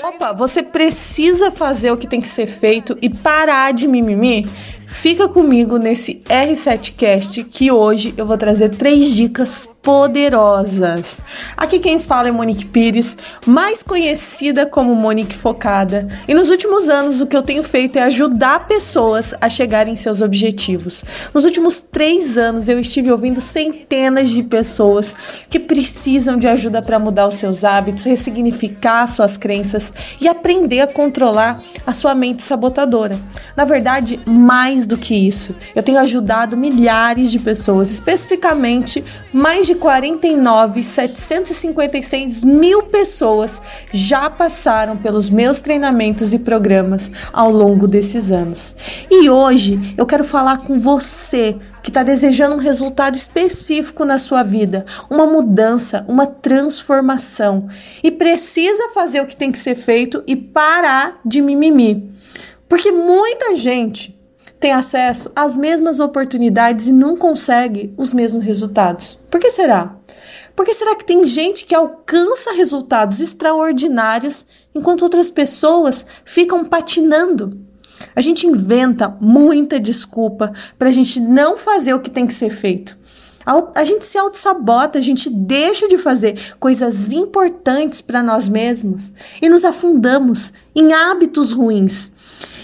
Opa, você precisa fazer o que tem que ser feito e parar de mimimi? Fica comigo nesse R7Cast que hoje eu vou trazer três dicas poderosas. Aqui quem fala é Monique Pires, mais conhecida como Monique Focada. E nos últimos anos o que eu tenho feito é ajudar pessoas a chegarem em seus objetivos. Nos últimos três anos eu estive ouvindo centenas de pessoas que precisam de ajuda para mudar os seus hábitos, ressignificar suas crenças e aprender a controlar a sua mente sabotadora. Na verdade, mais do que isso, eu tenho ajudado milhares de pessoas, especificamente mais de 49, 756 mil pessoas já passaram pelos meus treinamentos e programas ao longo desses anos. E hoje eu quero falar com você que está desejando um resultado específico na sua vida, uma mudança, uma transformação e precisa fazer o que tem que ser feito e parar de mimimi. Porque muita gente tem acesso às mesmas oportunidades e não consegue os mesmos resultados. Por que será? Por que será que tem gente que alcança resultados extraordinários enquanto outras pessoas ficam patinando? A gente inventa muita desculpa para a gente não fazer o que tem que ser feito. A gente se auto-sabota, a gente deixa de fazer coisas importantes para nós mesmos e nos afundamos em hábitos ruins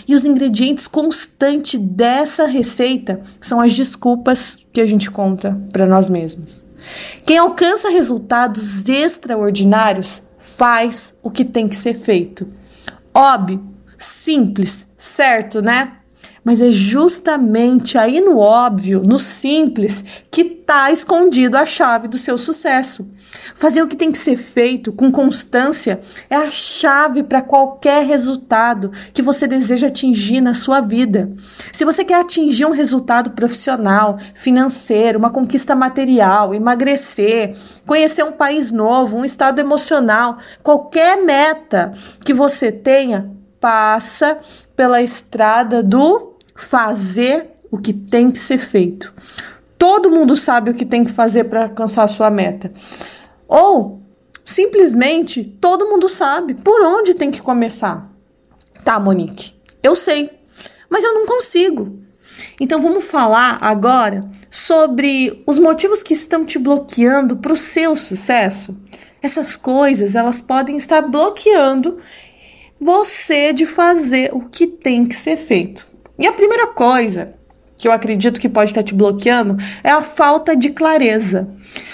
e os ingredientes constantes dessa receita são as desculpas que a gente conta para nós mesmos. Quem alcança resultados extraordinários faz o que tem que ser feito. Óbvio, simples, certo, né? Mas é justamente aí no óbvio, no simples, que está escondido a chave do seu sucesso. Fazer o que tem que ser feito com constância é a chave para qualquer resultado que você deseja atingir na sua vida. Se você quer atingir um resultado profissional, financeiro, uma conquista material, emagrecer, conhecer um país novo, um estado emocional, qualquer meta que você tenha, passa pela estrada do fazer o que tem que ser feito. Todo mundo sabe o que tem que fazer para alcançar a sua meta. Ou simplesmente todo mundo sabe por onde tem que começar. Tá, Monique, eu sei, mas eu não consigo. Então vamos falar agora sobre os motivos que estão te bloqueando para o seu sucesso. Essas coisas elas podem estar bloqueando você de fazer o que tem que ser feito. E a primeira coisa que eu acredito que pode estar te bloqueando é a falta de clareza.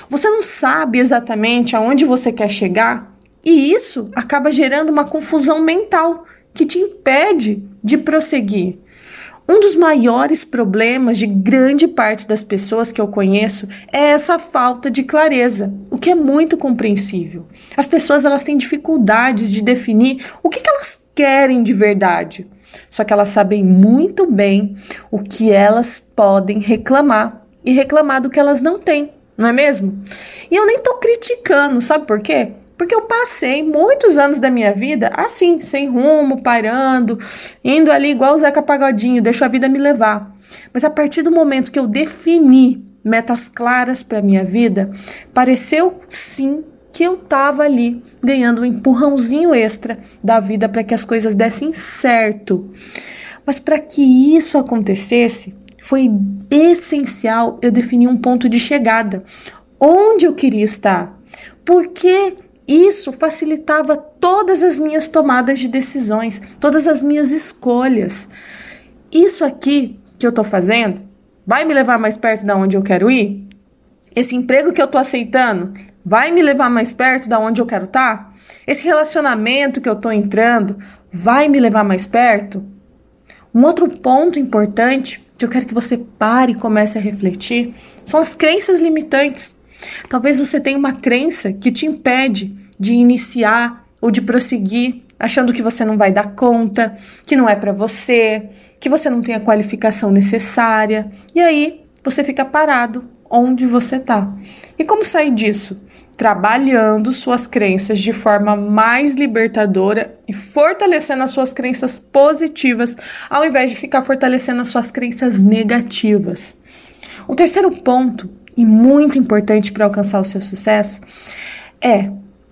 Você não sabe exatamente aonde você quer chegar e isso acaba gerando uma confusão mental que te impede de prosseguir. Um dos maiores problemas de grande parte das pessoas que eu conheço é essa falta de clareza, o que é muito compreensível. As pessoas elas têm dificuldades de definir o que, que elas querem de verdade. Só que elas sabem muito bem o que elas podem reclamar e reclamar do que elas não têm, não é mesmo? E eu nem tô criticando, sabe por quê? Porque eu passei muitos anos da minha vida assim, sem rumo, parando, indo ali igual o Zeca Pagodinho, deixo a vida me levar. Mas a partir do momento que eu defini metas claras para minha vida, pareceu sim que eu tava ali ganhando um empurrãozinho extra da vida para que as coisas dessem certo. Mas para que isso acontecesse, foi essencial eu definir um ponto de chegada, onde eu queria estar. Porque isso facilitava todas as minhas tomadas de decisões, todas as minhas escolhas. Isso aqui que eu tô fazendo vai me levar mais perto da onde eu quero ir? Esse emprego que eu tô aceitando vai me levar mais perto da onde eu quero estar? Tá? Esse relacionamento que eu tô entrando vai me levar mais perto? Um outro ponto importante que eu quero que você pare e comece a refletir são as crenças limitantes. Talvez você tenha uma crença que te impede de iniciar ou de prosseguir, achando que você não vai dar conta, que não é para você, que você não tem a qualificação necessária, e aí você fica parado onde você está. E como sair disso? Trabalhando suas crenças de forma mais libertadora e fortalecendo as suas crenças positivas, ao invés de ficar fortalecendo as suas crenças negativas. O terceiro ponto, e muito importante para alcançar o seu sucesso, é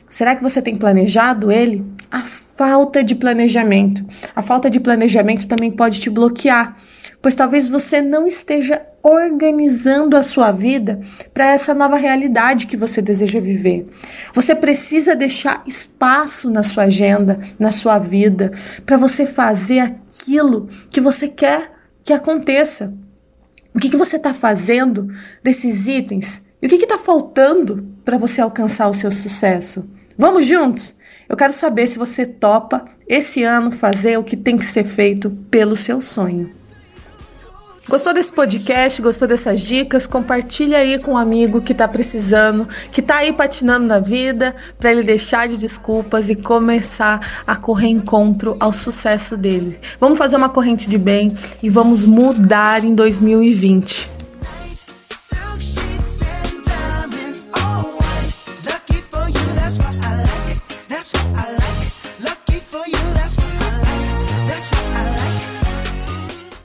Será que você tem planejado ele? A falta de planejamento. A falta de planejamento também pode te bloquear, pois talvez você não esteja organizando a sua vida para essa nova realidade que você deseja viver. Você precisa deixar espaço na sua agenda, na sua vida, para você fazer aquilo que você quer que aconteça. O que, que você está fazendo desses itens? E o que está faltando para você alcançar o seu sucesso? Vamos juntos? Eu quero saber se você topa esse ano fazer o que tem que ser feito pelo seu sonho. Gostou desse podcast? Gostou dessas dicas? Compartilha aí com um amigo que tá precisando, que tá aí patinando na vida, para ele deixar de desculpas e começar a correr encontro ao sucesso dele. Vamos fazer uma corrente de bem e vamos mudar em 2020.